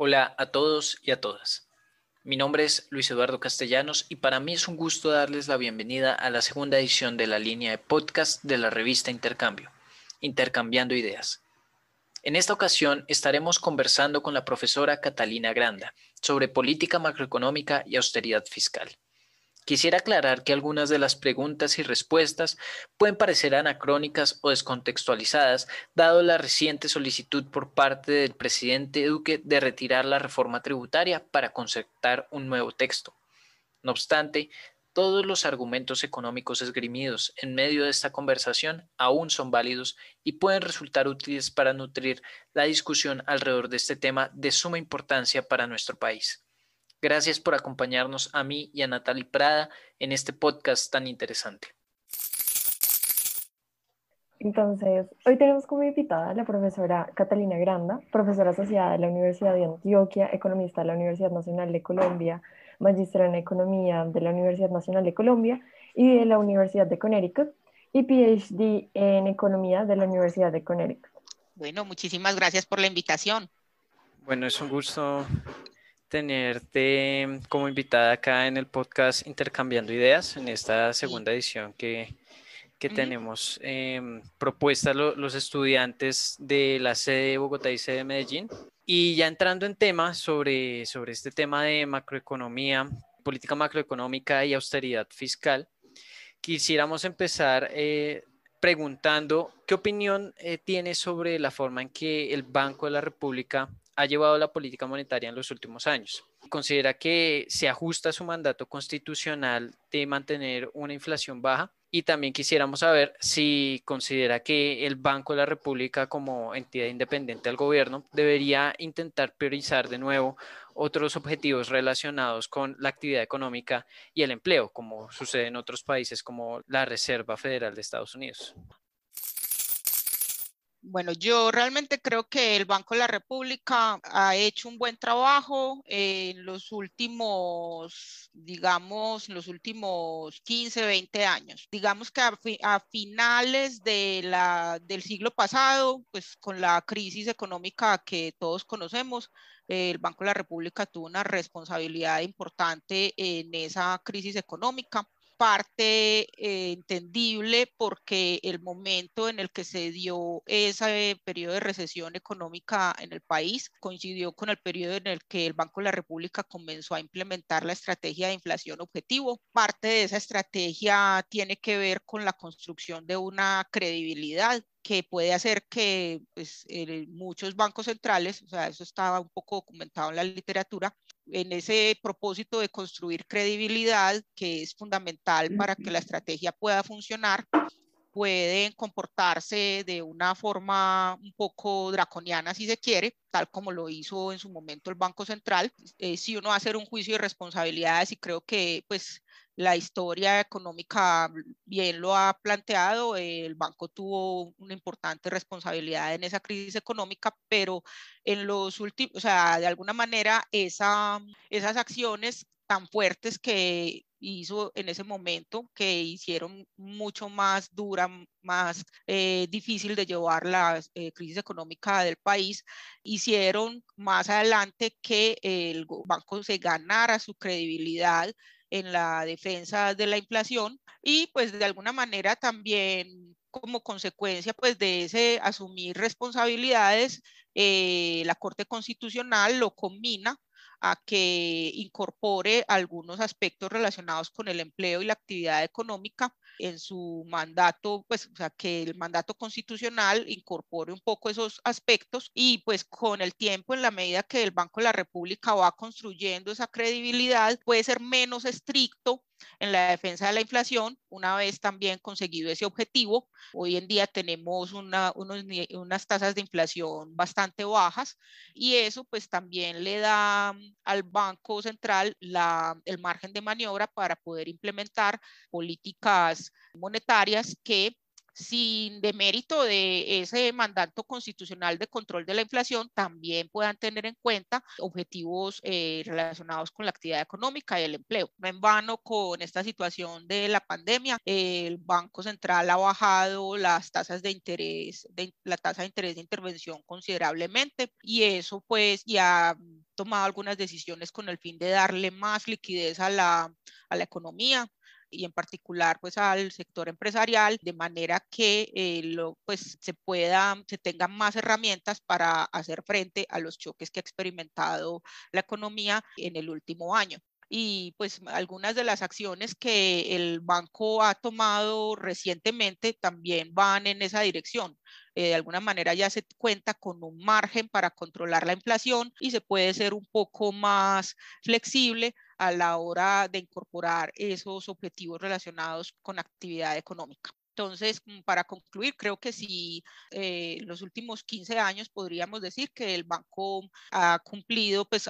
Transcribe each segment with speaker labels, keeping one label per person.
Speaker 1: Hola a todos y a todas. Mi nombre es Luis Eduardo Castellanos y para mí es un gusto darles la bienvenida a la segunda edición de la línea de podcast de la revista Intercambio, Intercambiando Ideas. En esta ocasión estaremos conversando con la profesora Catalina Granda sobre política macroeconómica y austeridad fiscal. Quisiera aclarar que algunas de las preguntas y respuestas pueden parecer anacrónicas o descontextualizadas, dado la reciente solicitud por parte del presidente Duque de retirar la reforma tributaria para concertar un nuevo texto. No obstante, todos los argumentos económicos esgrimidos en medio de esta conversación aún son válidos y pueden resultar útiles para nutrir la discusión alrededor de este tema de suma importancia para nuestro país. Gracias por acompañarnos a mí y a Natalie Prada en este podcast tan interesante.
Speaker 2: Entonces, hoy tenemos como invitada a la profesora Catalina Granda, profesora asociada de la Universidad de Antioquia, economista de la Universidad Nacional de Colombia, magistra en Economía de la Universidad Nacional de Colombia y de la Universidad de Connecticut, y PhD en Economía de la Universidad de Connecticut.
Speaker 3: Bueno, muchísimas gracias por la invitación.
Speaker 1: Bueno, es un gusto tenerte como invitada acá en el podcast Intercambiando Ideas, en esta segunda edición que, que tenemos eh, propuesta los estudiantes de la sede de Bogotá y sede de Medellín. Y ya entrando en tema sobre, sobre este tema de macroeconomía, política macroeconómica y austeridad fiscal, quisiéramos empezar eh, preguntando qué opinión eh, tiene sobre la forma en que el Banco de la República ha llevado la política monetaria en los últimos años. Considera que se ajusta a su mandato constitucional de mantener una inflación baja y también quisiéramos saber si considera que el Banco de la República como entidad independiente del gobierno debería intentar priorizar de nuevo otros objetivos relacionados con la actividad económica y el empleo, como sucede en otros países como la Reserva Federal de Estados Unidos.
Speaker 3: Bueno, yo realmente creo que el Banco de la República ha hecho un buen trabajo en los últimos, digamos, los últimos 15, 20 años. Digamos que a, finales del siglo pasado, pues con la crisis económica que todos conocemos, el Banco de la República tuvo una responsabilidad importante en esa crisis económica parte eh, entendible porque el momento en el que se dio ese periodo de recesión económica en el país coincidió con el periodo en el que el Banco de la República comenzó a implementar la estrategia de inflación objetivo. Parte de esa estrategia tiene que ver con la construcción de una credibilidad que puede hacer que pues, muchos bancos centrales, o sea, eso estaba un poco documentado en la literatura, en ese propósito de construir credibilidad, que es fundamental para que la estrategia pueda funcionar, pueden comportarse de una forma un poco draconiana, si se quiere, tal como lo hizo en su momento el Banco Central. Eh, si uno va a hacer un juicio de responsabilidades y creo que pues la historia económica bien lo ha planteado, el banco tuvo una importante responsabilidad en esa crisis económica, pero en los últimos, o sea, de alguna manera esa, esas acciones tan fuertes que hizo en ese momento, que hicieron mucho más dura, más eh, difícil de llevar la eh, crisis económica del país, hicieron más adelante que el banco se ganara su credibilidad en la defensa de la inflación y pues de alguna manera también como consecuencia pues de ese asumir responsabilidades, eh, la Corte Constitucional lo combina a que incorpore algunos aspectos relacionados con el empleo y la actividad económica en su mandato, pues, o sea, que el mandato constitucional incorpore un poco esos aspectos y pues con el tiempo, en la medida que el Banco de la República va construyendo esa credibilidad, puede ser menos estricto en la defensa de la inflación, una vez también conseguido ese objetivo. Hoy en día tenemos una, unas tasas de inflación bastante bajas y eso pues también le da al Banco Central la, el margen de maniobra para poder implementar políticas monetarias que sin demérito de ese mandato constitucional de control de la inflación, también puedan tener en cuenta objetivos eh, relacionados con la actividad económica y el empleo. No en vano con esta situación de la pandemia, el Banco Central ha bajado las tasas de interés, de, la tasa de interés de intervención considerablemente y eso pues ya tomado algunas decisiones con el fin de darle más liquidez a la, a la economía y en particular pues al sector empresarial de manera que eh, lo, pues se pueda se tengan más herramientas para hacer frente a los choques que ha experimentado la economía en el último año y pues algunas de las acciones que el banco ha tomado recientemente también van en esa dirección. Eh, de alguna manera ya se cuenta con un margen para controlar la inflación y se puede ser un poco más flexible a la hora de incorporar esos objetivos relacionados con actividad económica. Entonces, mm, para concluir, creo que en eh, los últimos 15 años podríamos decir que el banco ha cumplido, pues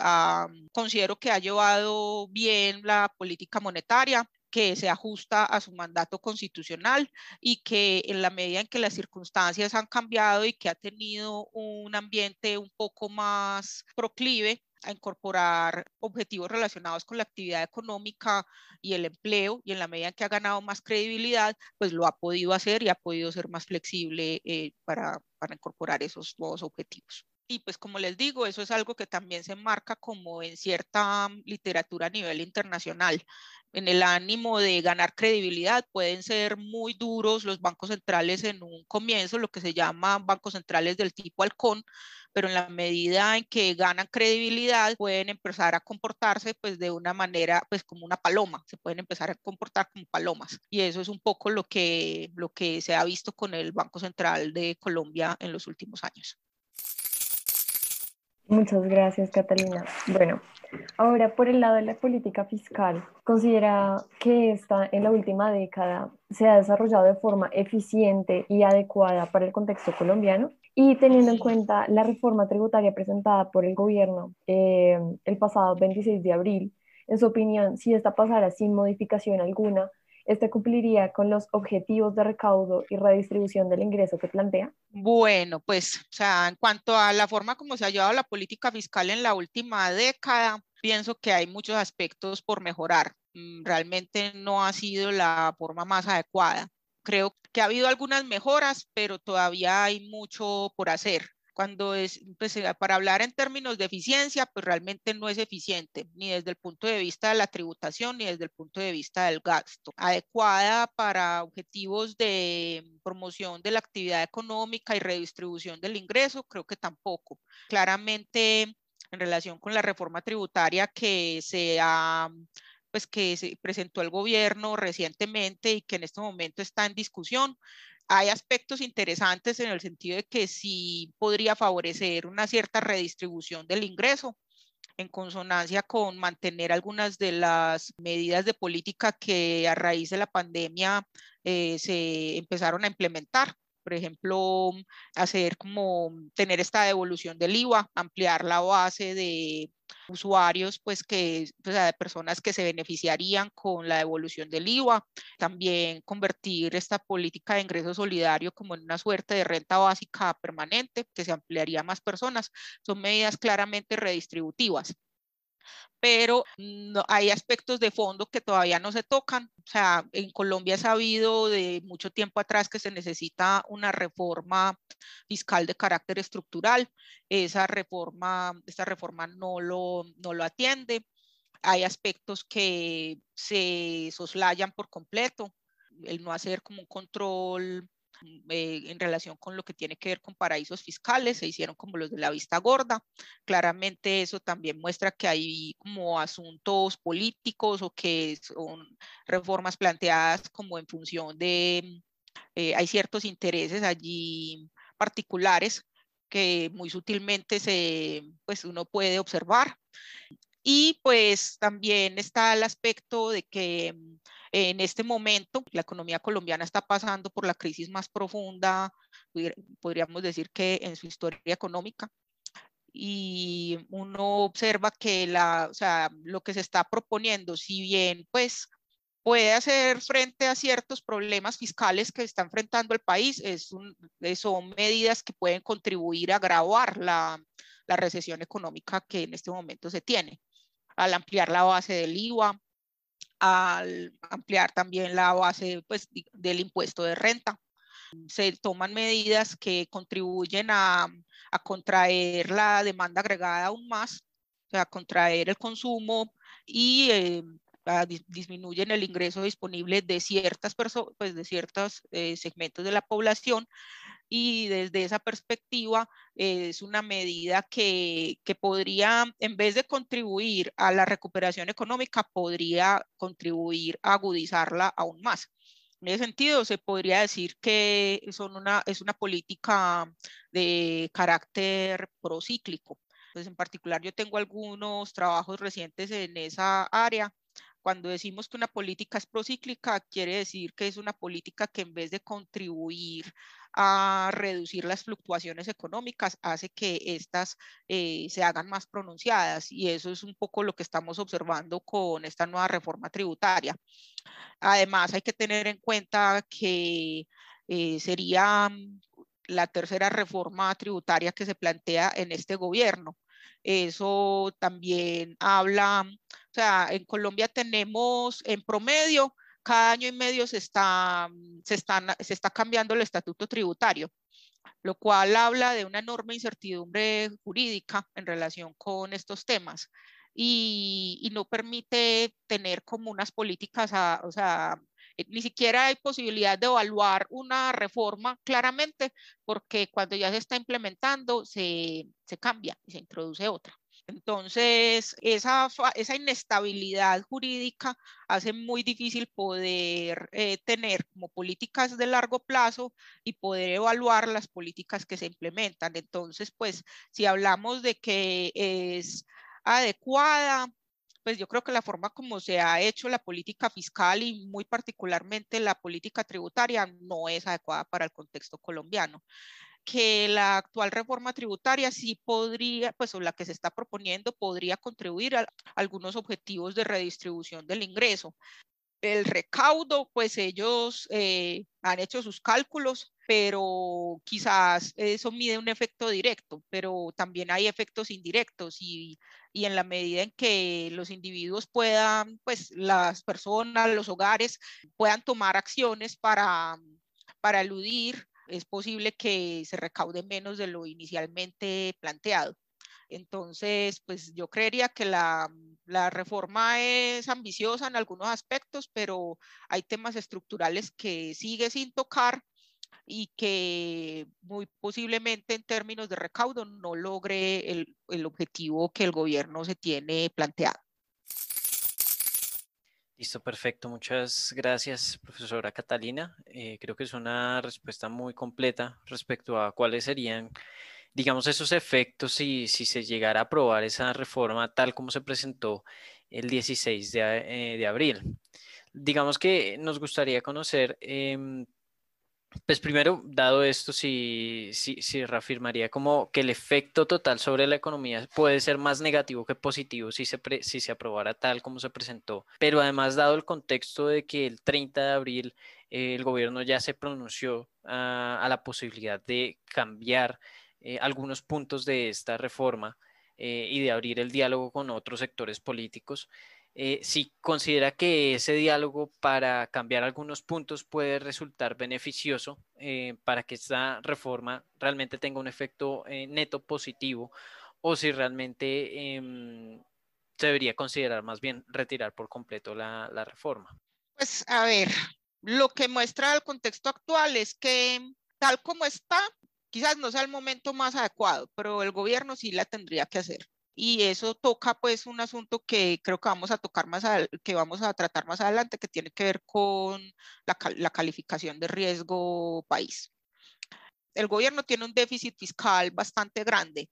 Speaker 3: considero que ha llevado bien la política monetaria, que se ajusta a su mandato constitucional y que en la medida en que las circunstancias han cambiado y que ha tenido un ambiente un poco más proclive a incorporar objetivos relacionados con la actividad económica y el empleo y en la medida en que ha ganado más credibilidad, pues lo ha podido hacer y ha podido ser más flexible eh, para, para incorporar esos nuevos objetivos. Y pues como les digo, eso es algo que también se marca como en cierta literatura a nivel internacional en el ánimo de ganar credibilidad, pueden ser muy duros los bancos centrales en un comienzo, lo que se llama bancos centrales del tipo halcón, pero en la medida en que ganan credibilidad, pueden empezar a comportarse pues de una manera pues como una paloma, se pueden empezar a comportar como palomas. Y eso es un poco lo que, lo que se ha visto con el Banco Central de Colombia en los últimos años.
Speaker 2: Muchas gracias, Catalina. Bueno, ahora por el lado de la política fiscal, ¿considera que esta en la última década se ha desarrollado de forma eficiente y adecuada para el contexto colombiano? Y teniendo en cuenta la reforma tributaria presentada por el gobierno eh, el pasado 26 de abril, en su opinión, si esta pasara sin modificación alguna, ¿este cumpliría con los objetivos de recaudo y redistribución del ingreso que plantea?
Speaker 3: Bueno, pues, o sea, en cuanto a la forma como se ha llevado la política fiscal en la última década, pienso que hay muchos aspectos por mejorar. Mm, realmente no ha sido la forma más adecuada. Creo que ha habido algunas mejoras, pero todavía hay mucho por hacer cuando es, pues, eh, para hablar en términos de eficiencia, pues realmente no es eficiente, ni desde el punto de vista de la tributación, ni desde el punto de vista del gasto. Adecuada para objetivos de promoción de la actividad económica y redistribución del ingreso, creo que tampoco. Claramente, en relación con la reforma tributaria que se ha pues que se presentó el gobierno recientemente y que en este momento está en discusión, hay aspectos interesantes en el sentido de que sí podría favorecer una cierta redistribución del ingreso en consonancia con mantener algunas de las medidas de política que a raíz de la pandemia eh, se empezaron a implementar. Por ejemplo, hacer como tener esta devolución del IVA, ampliar la base de usuarios, pues que, de personas que se beneficiarían con la devolución del IVA, también convertir esta política de ingreso solidario como en una suerte de renta básica permanente, que se ampliaría a más personas, son medidas claramente redistributivas pero no, hay aspectos de fondo que todavía no se tocan. O sea, en Colombia ha sabido de mucho tiempo atrás que se necesita una reforma fiscal de carácter estructural. Esa reforma, esta reforma no lo, no lo atiende. Hay aspectos que se soslayan por completo. El no hacer como un control eh, en relación con lo que tiene que ver con paraísos fiscales, se hicieron como los de la vista gorda. Claramente eso también muestra que hay como asuntos políticos o que son reformas planteadas como en función de, eh, hay ciertos intereses allí particulares que muy sutilmente se, pues uno puede observar. Y pues también está el aspecto de que en este momento, la economía colombiana está pasando por la crisis más profunda, podríamos decir que en su historia económica. Y uno observa que la, o sea, lo que se está proponiendo, si bien pues puede hacer frente a ciertos problemas fiscales que está enfrentando el país, es un, son medidas que pueden contribuir a agravar la, la recesión económica que en este momento se tiene. Al ampliar la base del IVA, al ampliar también la base pues, del impuesto de renta. Se toman medidas que contribuyen a, a contraer la demanda agregada aún más o sea, contraer el consumo y eh, disminuyen el ingreso disponible de ciertas personas, pues de ciertos eh, segmentos de la población y desde esa perspectiva es una medida que, que, podría, en vez de contribuir a la recuperación económica, podría contribuir a agudizarla aún más. En ese sentido, se podría decir que son una, es una política de carácter procíclico. Entonces, en particular, yo tengo algunos trabajos recientes en esa área cuando decimos que una política es procíclica, quiere decir que es una política que en vez de contribuir a reducir las fluctuaciones económicas, hace que éstas eh, se hagan más pronunciadas. Y eso es un poco lo que estamos observando con esta nueva reforma tributaria. Además, hay que tener en cuenta que eh, sería la tercera reforma tributaria que se plantea en este gobierno. Eso también habla, o sea, en Colombia tenemos en promedio, cada año y medio se está, se se está cambiando el estatuto tributario, lo cual habla de una enorme incertidumbre jurídica en relación con estos temas. Y, no permite tener como unas políticas, o sea, eh, ni siquiera hay posibilidad de evaluar una reforma claramente, porque cuando ya se está implementando, se, se cambia y se introduce otra. Entonces, esa, inestabilidad jurídica hace muy difícil poder eh, tener como políticas de largo plazo y poder evaluar las políticas que se implementan. Entonces, pues, si hablamos de que es adecuada, pues yo creo que la forma como se ha hecho la política fiscal y muy particularmente la política tributaria no es adecuada para el contexto colombiano que la actual reforma tributaria sí podría, pues o la que se está proponiendo, podría contribuir a algunos objetivos de redistribución del ingreso. El recaudo, pues ellos eh, han hecho sus cálculos, pero quizás eso mide un efecto directo, pero también hay efectos indirectos y, y en la medida en que los individuos puedan, pues las personas, los hogares puedan tomar acciones para, para eludir, es posible que se recaude menos de lo inicialmente planteado. Entonces, pues yo creería que la, reforma es ambiciosa en algunos aspectos, pero hay temas estructurales que sigue sin tocar y que muy posiblemente en términos de recaudo no logre el objetivo que el gobierno se tiene planteado.
Speaker 1: Listo, perfecto. Muchas gracias, profesora Catalina. Eh, creo que es una respuesta muy completa respecto a cuáles serían, digamos, esos efectos si, si se llegara a aprobar esa reforma tal como se presentó el 16 de, eh, de abril. Digamos que nos gustaría conocer em, pues primero, dado esto, sí, sí, reafirmaría como que el efecto total sobre la economía puede ser más negativo que positivo si se, si se aprobara tal como se presentó. Pero además, dado el contexto de que el 30 de abril eh, el gobierno ya se pronunció a la posibilidad de cambiar eh, algunos puntos de esta reforma eh, y de abrir el diálogo con otros sectores políticos, eh, si considera que ese diálogo para cambiar algunos puntos puede resultar beneficioso eh, para que esta reforma realmente tenga un efecto eh, neto positivo o si realmente em, se debería considerar más bien retirar por completo la, la reforma.
Speaker 3: Pues a ver, lo que muestra el contexto actual es que tal como está, quizás no sea el momento más adecuado, pero el gobierno sí la tendría que hacer y eso toca pues un asunto que creo que vamos a tocar más, que vamos a tratar más adelante, que tiene que ver con la, la calificación de riesgo país. El gobierno tiene un déficit fiscal bastante grande,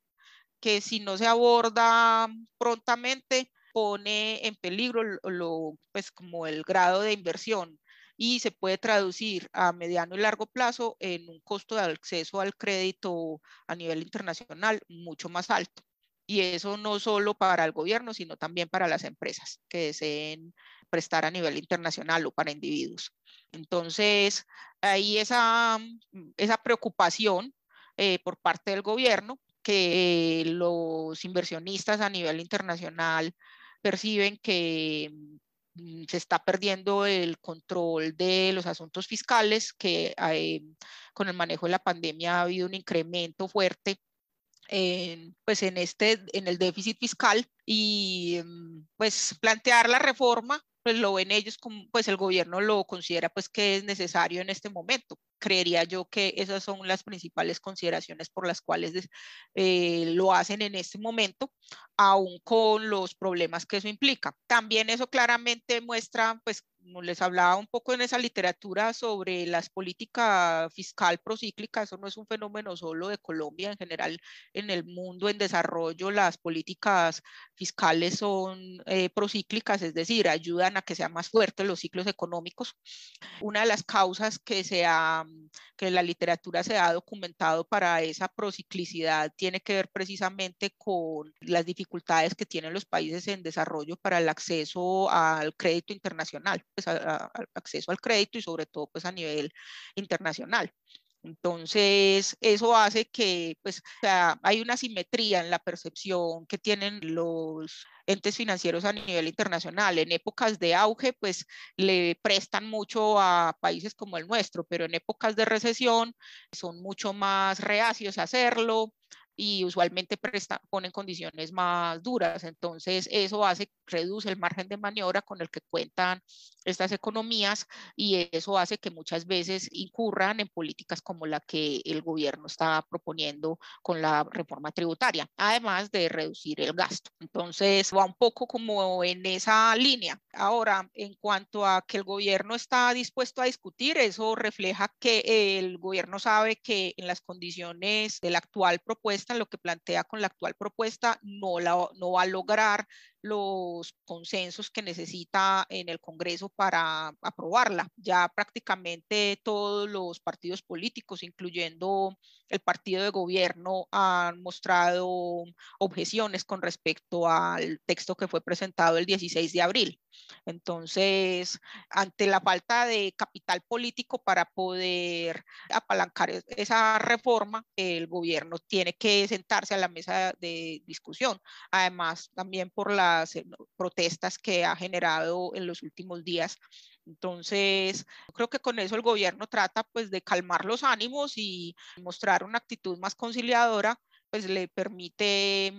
Speaker 3: que si no se aborda prontamente pone en peligro lo, pues como el grado de inversión y se puede traducir a mediano y largo plazo en un costo de acceso al crédito a nivel internacional mucho más alto. Y eso no solo para el gobierno, sino también para las empresas que deseen prestar a nivel internacional o para individuos. Entonces, hay esa, esa preocupación eh, por parte del gobierno que los inversionistas a nivel internacional perciben que mm, se está perdiendo el control de los asuntos fiscales, que eh, con el manejo de la pandemia ha habido un incremento fuerte en, pues en, este, en el déficit fiscal y mm, pues plantear la reforma pues lo ven ellos como, pues el gobierno lo considera pues que es necesario en este momento. Creería yo que esas son las principales consideraciones por las cuales eh, lo hacen en este momento, aún con los problemas que eso implica. También eso claramente muestra pues les hablaba un poco en esa literatura sobre las políticas fiscal procíclica, eso no es un fenómeno solo de Colombia, en general en el mundo en desarrollo las políticas fiscales son eh, procíclicas, es decir, ayudan a que sean más fuertes los ciclos económicos. Una de las causas que, se que la literatura se ha documentado para esa prociclicidad tiene que ver precisamente con las dificultades que tienen los países en desarrollo para el acceso al crédito internacional pues, acceso al crédito y sobre todo pues a nivel internacional. Entonces, eso hace que pues, hay una simetría en la percepción que tienen los entes financieros a nivel internacional. En épocas de auge, pues le prestan mucho a países como el nuestro, pero en épocas de recesión son mucho más reacios a hacerlo, y usualmente ponen condiciones más duras. Entonces, eso hace, reduce el margen de maniobra con el que cuentan estas economías y eso hace que muchas veces incurran en políticas como la que el gobierno está proponiendo con la reforma tributaria, además de reducir el gasto. Entonces, va un poco como en esa línea. Ahora, en cuanto a que el gobierno está dispuesto a discutir, eso refleja que el gobierno sabe que en las condiciones de la actual propuesta, lo que plantea con la actual propuesta, no, la, no va a lograr los consensos que necesita en el Congreso para aprobarla. Ya prácticamente todos los partidos políticos, incluyendo el partido de gobierno, han mostrado objeciones con respecto al texto que fue presentado el 16 de abril. Entonces, ante la falta de capital político para poder apalancar esa reforma, el gobierno tiene que sentarse a la mesa de discusión. Además, también por las eh, protestas que ha generado en los últimos días. Entonces, creo que con eso el gobierno trata pues de calmar los ánimos y mostrar una actitud más conciliadora, pues le permite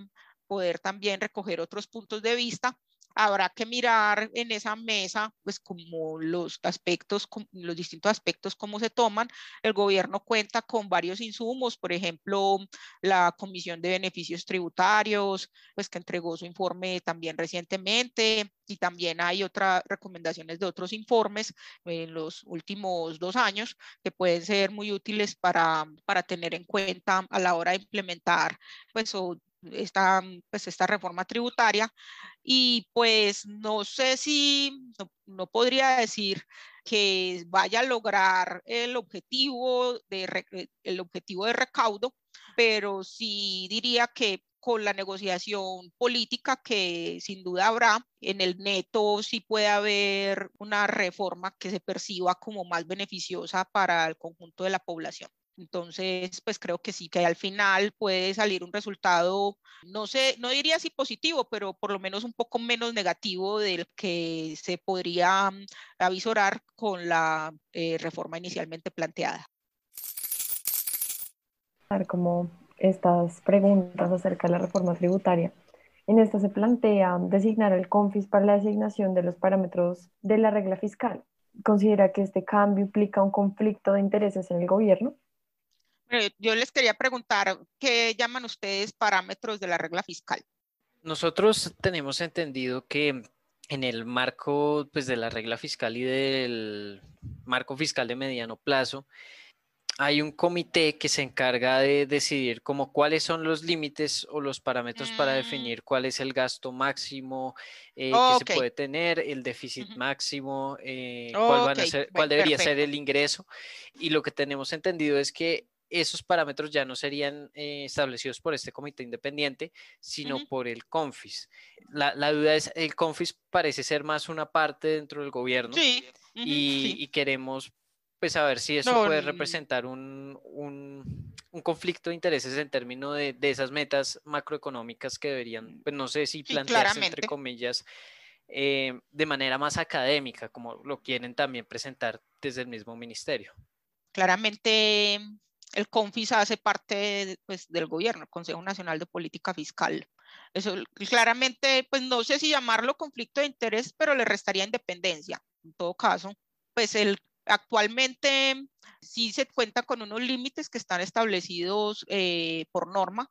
Speaker 3: poder también recoger otros puntos de vista habrá que mirar en esa mesa, pues como los aspectos, los distintos aspectos, cómo se toman. El gobierno cuenta con varios insumos, por ejemplo, la Comisión de Beneficios Tributarios, pues que entregó su informe también recientemente, y también hay otras recomendaciones de otros informes en los últimos dos años que pueden ser muy útiles para, para tener en cuenta a la hora de implementar pues, o esta, pues, esta reforma tributaria y pues no sé si, no, podría decir que vaya a lograr el objetivo de, el objetivo de recaudo, pero sí diría que con la negociación política que sin duda habrá, en el neto sí puede haber una reforma que se perciba como más beneficiosa para el conjunto de la población. Entonces, pues creo que sí, que al final puede salir un resultado, no sé, no diría si positivo, pero por lo menos un poco menos negativo del que se podría mm, avisorar con la eh, reforma inicialmente planteada.
Speaker 2: Como estas preguntas acerca de la reforma tributaria. En esta se plantea designar el CONFIS para la designación de los parámetros de la regla fiscal. ¿Considera que este cambio implica un conflicto de intereses en el gobierno?
Speaker 3: Yo les quería preguntar, ¿qué llaman ustedes parámetros de la regla fiscal?
Speaker 1: Nosotros tenemos entendido que en el marco pues, de la regla fiscal y del marco fiscal de mediano plazo, hay un comité que se encarga de decidir como cuáles son los límites o los parámetros para mm. definir cuál es el gasto máximo eh, que se puede tener, el déficit máximo, eh, cuál, debería ser el ingreso. Y lo que tenemos entendido es que esos parámetros ya no serían eh, establecidos por este comité independiente, sino por el CONFIS. La, duda es, el CONFIS parece ser más una parte dentro del gobierno y, queremos pues saber si eso puede representar un, conflicto de intereses en términos de, esas metas macroeconómicas que deberían, pues no sé si plantearse entre comillas, eh, de manera más académica, como lo quieren también presentar desde el mismo ministerio.
Speaker 3: Claramente el CONFIS hace parte pues, del gobierno, el Consejo Nacional de Política Fiscal. Eso claramente, pues no sé si llamarlo conflicto de interés, pero le restaría independencia. En todo caso, pues el, actualmente sí se cuenta con unos límites que están establecidos eh, por norma,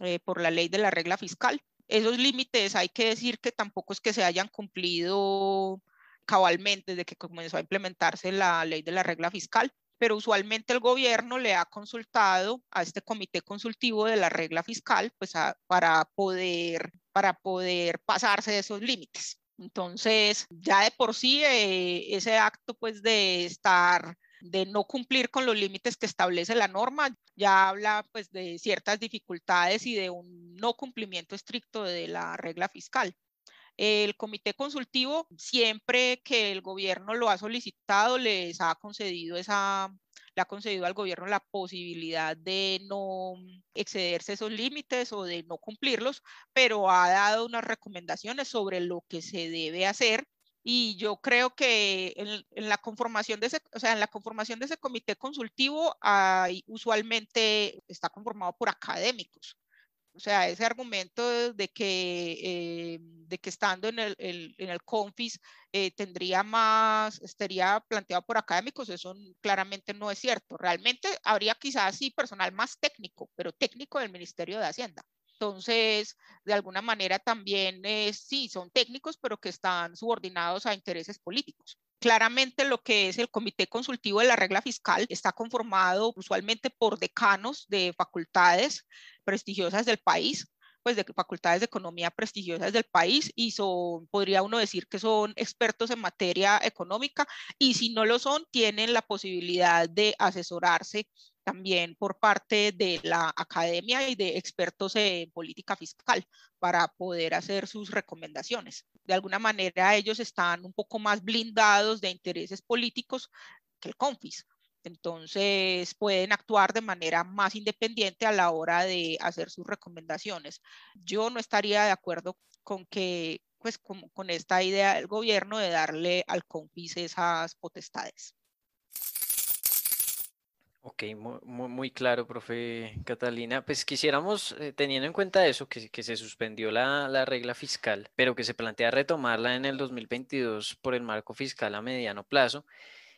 Speaker 3: eh, por la ley de la regla fiscal. Esos límites hay que decir que tampoco es que se hayan cumplido cabalmente desde que comenzó a implementarse la ley de la regla fiscal pero usualmente el gobierno le ha consultado a este comité consultivo de la regla fiscal pues para, poder, para poder pasarse de esos límites. Entonces, ya de por sí, eh, ese acto pues de estar de no cumplir con los límites que establece la norma, ya habla pues de ciertas dificultades y de un no cumplimiento estricto de la regla fiscal. El comité consultivo, siempre que el gobierno lo ha solicitado, les ha concedido esa, le ha concedido al gobierno la posibilidad de no excederse esos límites o de no cumplirlos, pero ha dado unas recomendaciones sobre lo que se debe hacer y yo creo que en, la conformación de ese, o sea, en la conformación de ese comité consultivo hay, usualmente está conformado por académicos. O sea, ese argumento de que, eh, de que estando en el, en el CONFIS eh, tendría más, estaría planteado por académicos, eso claramente no es cierto. Realmente habría quizás sí personal más técnico, pero técnico del Ministerio de Hacienda. Entonces, de alguna manera también sí, son técnicos, pero que están subordinados a intereses políticos. Claramente lo que es el Comité Consultivo de la Regla Fiscal está conformado usualmente por decanos de facultades prestigiosas del país, pues de facultades de economía prestigiosas del país y son, podría uno decir que son expertos en materia económica y si no lo son, tienen la posibilidad de asesorarse también por parte de la academia y de expertos en política fiscal para poder hacer sus recomendaciones. De alguna manera ellos están un poco más blindados de intereses políticos que el CONFIS entonces pueden actuar de manera más independiente a la hora de hacer sus recomendaciones. Yo no estaría de acuerdo con que, pues, con, con esta idea del gobierno de darle al CONFIS esas potestades.
Speaker 1: Ok, muy, muy, claro, profe Catalina. Pues quisiéramos, eh, teniendo en cuenta eso, que, que se suspendió la, la, regla fiscal, pero que se plantea retomarla en el 2022 por el marco fiscal a mediano plazo,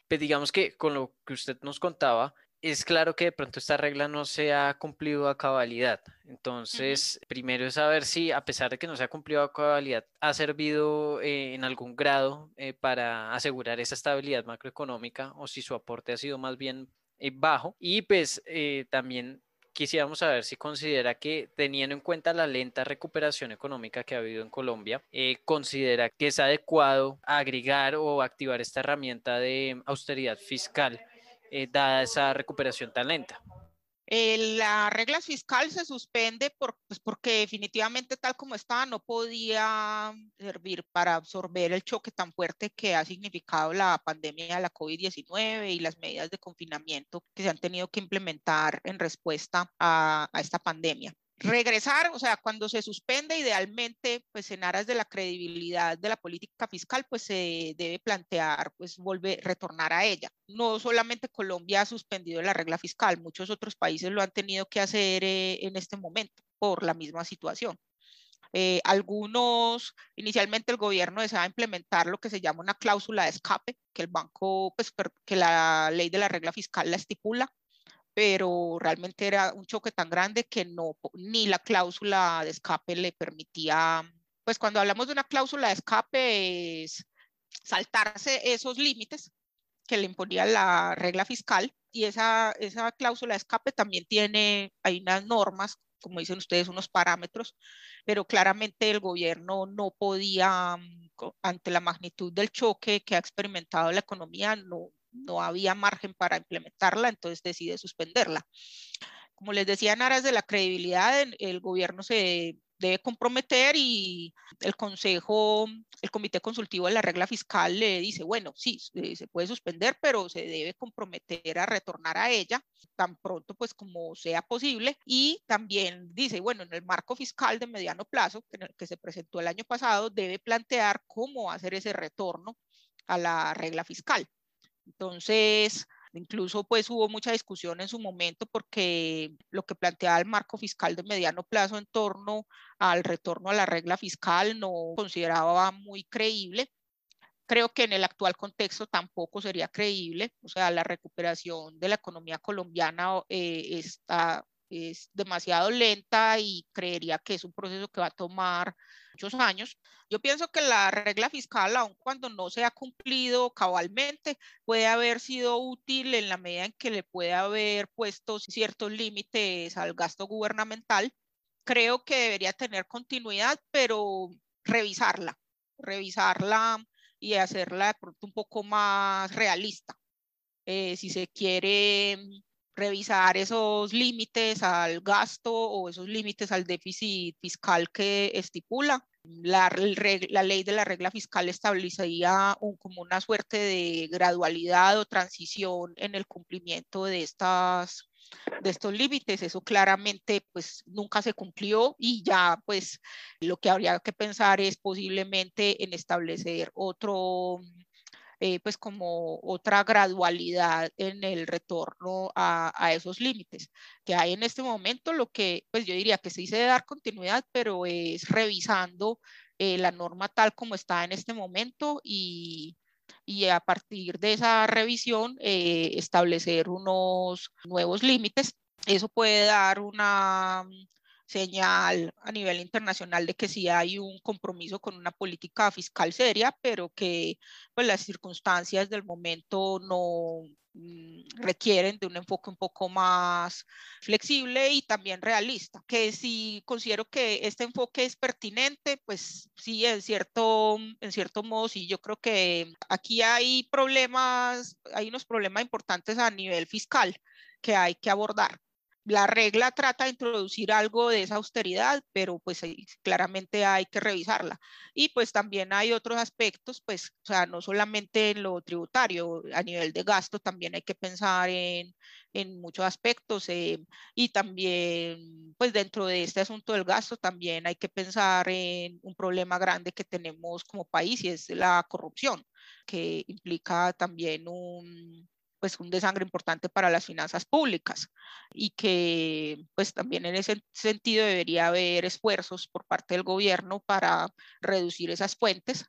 Speaker 1: pues digamos que con lo que usted nos contaba, es claro que de pronto esta regla no se ha cumplido a cabalidad. Entonces, primero es saber si, a pesar de que no se ha cumplido a cabalidad, ha servido eh, en algún grado eh, para asegurar esa estabilidad macroeconómica o si su aporte ha sido más bien eh, bajo. Y pues también quisiéramos saber si considera que, teniendo en cuenta la lenta recuperación económica que ha habido en Colombia, eh, considera que es adecuado agregar o activar esta herramienta de austeridad fiscal, eh, dada esa recuperación tan lenta.
Speaker 3: Eh, la regla fiscal se suspende pues porque definitivamente tal como estaba no podía servir para absorber el choque tan fuerte que ha significado la pandemia de la COVID-19 y las medidas de confinamiento que se han tenido que implementar en respuesta a esta pandemia regresar, o sea, cuando se suspende, idealmente, pues en aras de la credibilidad de la política fiscal, pues se debe plantear, pues volver, retornar a ella. No solamente Colombia ha suspendido la regla fiscal, muchos otros países lo han tenido que hacer eh, en este momento por la misma situación. Eh, algunos, inicialmente el gobierno desea implementar lo que se llama una cláusula de escape, que el banco, pues que la ley de la regla fiscal la estipula, pero realmente era un choque tan grande que no, ni la cláusula de escape le permitía, pues cuando hablamos de una cláusula de escape es saltarse esos límites que le imponía la regla fiscal y esa, esa cláusula de escape también tiene, hay unas normas, como dicen ustedes, unos parámetros, pero claramente el gobierno no podía, ante la magnitud del choque que ha experimentado la economía, no, no había margen para implementarla, entonces decide suspenderla. Como les decía, en aras de la credibilidad, el gobierno se debe comprometer y el Consejo, el Comité Consultivo de la Regla Fiscal le dice, bueno, sí, se puede suspender, pero se debe comprometer a retornar a ella tan pronto pues como sea posible y también dice, bueno, en el marco fiscal de mediano plazo, que se presentó el año pasado, debe plantear cómo hacer ese retorno a la regla fiscal. Entonces, Incluso pues hubo mucha discusión en su momento porque lo que planteaba el marco fiscal de mediano plazo en torno al retorno a la regla fiscal no consideraba muy creíble. Creo que en el actual contexto tampoco sería creíble, o sea, la recuperación de la economía colombiana eh, está es demasiado lenta y creería que es un proceso que va a tomar muchos años. Yo pienso que la regla fiscal, aun cuando no se ha cumplido cabalmente, puede haber sido útil en la medida en que le puede haber puesto ciertos límites al gasto gubernamental. Creo que debería tener continuidad, pero revisarla, revisarla y hacerla de pronto un poco más realista. Eh, si se quiere revisar esos límites al gasto o esos límites al déficit fiscal que estipula. La, la ley de la regla fiscal establecería un, como una suerte de gradualidad o transición en el cumplimiento de estas de estos límites. Eso claramente pues nunca se cumplió y ya pues lo que habría que pensar es posiblemente en establecer otro eh, pues como otra gradualidad en el retorno a, esos límites que hay en este momento. Lo que pues yo diría que se dice dar continuidad, pero es revisando eh, la norma tal como está en este momento y, y a partir de esa revisión eh, establecer unos nuevos límites. Eso puede dar una señal a nivel internacional de que sí hay un compromiso con una política fiscal seria, pero que pues, las circunstancias del momento no mm, requieren de un enfoque un poco más flexible y también realista, que si considero que este enfoque es pertinente, pues sí, en cierto, en cierto modo, sí, yo creo que aquí hay problemas, hay unos problemas importantes a nivel fiscal que hay que abordar la regla trata de introducir algo de esa austeridad, pero pues claramente hay que revisarla. Y pues también hay otros aspectos, pues, o sea, no solamente en lo tributario, a nivel de gasto también hay que pensar en, en muchos aspectos eh, y también, pues dentro de este asunto del gasto, también hay que pensar en un problema grande que tenemos como país y es la corrupción, que implica también un pues un desangre importante para las finanzas públicas y que pues también en ese sentido debería haber esfuerzos por parte del gobierno para reducir esas fuentes.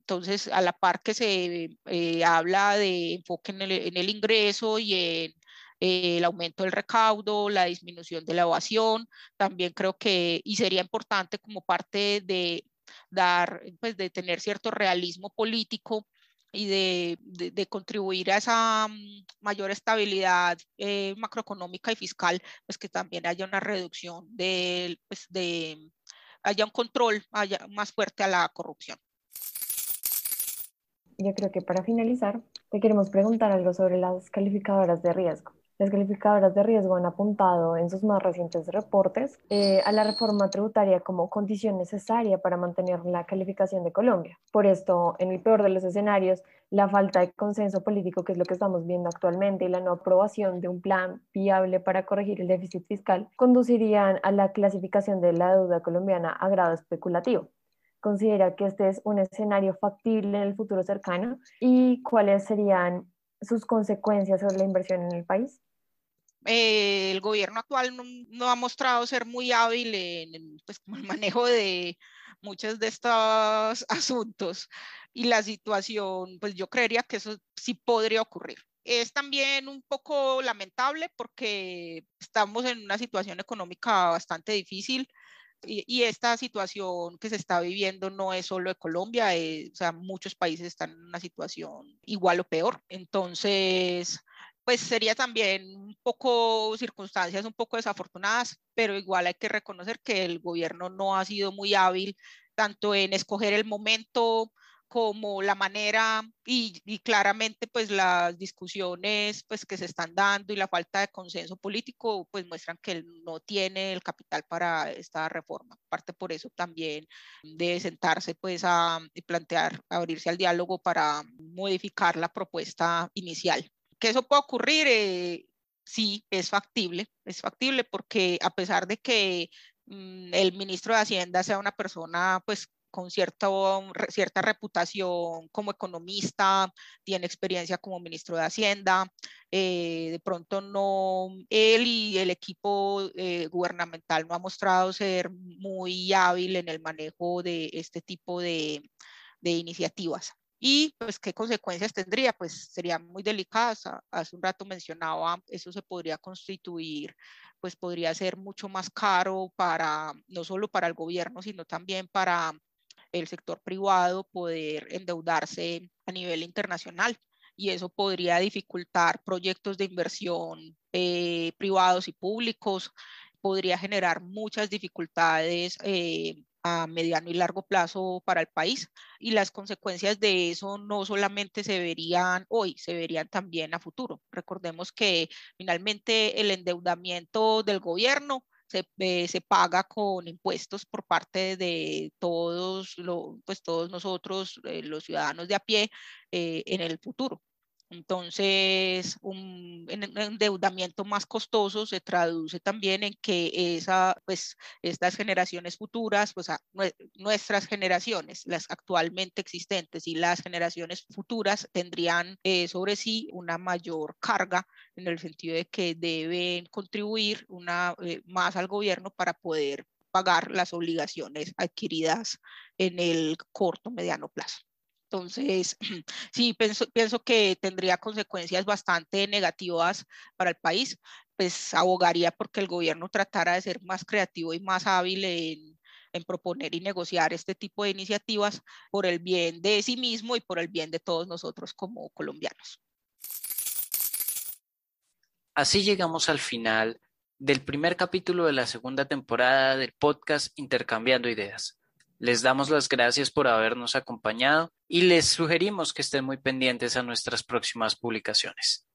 Speaker 3: Entonces, a la par que se eh, habla de enfoque en el, ingreso y en eh, el aumento del recaudo, la disminución de la evasión, también creo que, y sería importante como parte de dar, pues de tener cierto realismo político y de, de, contribuir a esa mm, mayor estabilidad eh, macroeconómica y fiscal, pues que también haya una reducción de, pues de, haya un control haya más fuerte a la corrupción.
Speaker 2: Yo creo que para finalizar, te queremos preguntar algo sobre las calificadoras de riesgo. Las calificadoras de riesgo han apuntado en sus más recientes reportes eh, a la reforma tributaria como condición necesaria para mantener la calificación de Colombia. Por esto, en el peor de los escenarios, la falta de consenso político, que es lo que estamos viendo actualmente, y la no aprobación de un plan viable para corregir el déficit fiscal, conducirían a la clasificación de la deuda colombiana a grado especulativo considera que este es un escenario factible en el futuro cercano y cuáles serían sus consecuencias sobre la inversión en el país?
Speaker 3: Eh, el gobierno actual no, ha mostrado ser muy hábil en, pues, el manejo de muchos de estos asuntos y la situación, pues yo creería que eso sí podría ocurrir. Es también un poco lamentable porque estamos en una situación económica bastante difícil y, y esta situación que se está viviendo no es solo de Colombia, eh, o sea, muchos países están en una situación igual o peor. Entonces, pues sería también un poco circunstancias un poco desafortunadas, pero igual hay que reconocer que el gobierno no ha sido muy hábil tanto en escoger el momento como la manera y, claramente pues las discusiones pues que se están dando y la falta de consenso político pues muestran que él no tiene el capital para esta reforma. Parte por eso también de sentarse pues a plantear, abrirse al diálogo para modificar la propuesta inicial que eso pueda ocurrir, eh, sí, es factible, es factible porque a pesar de que mm, el ministro de Hacienda sea una persona pues con cierta, cierta reputación como economista, tiene experiencia como ministro de Hacienda, eh, de pronto no, él y el equipo eh, gubernamental no ha mostrado ser muy hábil en el manejo de este tipo de iniciativas. Y pues qué consecuencias tendría, pues sería muy delicada. Hace un rato mencionaba, eso se podría constituir, pues podría ser mucho más caro para, no solo para el gobierno, sino también para el sector privado poder endeudarse a nivel internacional y eso podría dificultar proyectos de inversión eh, privados y públicos, podría generar muchas dificultades eh, a mediano y largo plazo para el país y las consecuencias de eso no solamente se verían hoy, se verían también a futuro. Recordemos que finalmente el endeudamiento del gobierno se, eh, se, paga con impuestos por parte de todos, lo, pues todos nosotros, eh, los ciudadanos de a pie, eh, en el futuro. Entonces, un, endeudamiento más costoso se traduce también en que esa, pues, estas generaciones futuras, pues nuestras generaciones, las actualmente existentes y las generaciones futuras tendrían eh, sobre sí una mayor carga en el sentido de que deben contribuir una, eh, más al gobierno para poder pagar las obligaciones adquiridas en el corto mediano plazo. Entonces, sí, pienso, que tendría consecuencias bastante negativas para el país, pues abogaría porque el gobierno tratara de ser más creativo y más hábil en proponer y negociar este tipo de iniciativas por el bien de sí mismo y por el bien de todos nosotros como colombianos.
Speaker 1: Así llegamos al final del primer capítulo de la segunda temporada del podcast Intercambiando Ideas. Les damos las gracias por habernos acompañado y les sugerimos que estén muy pendientes a nuestras próximas publicaciones.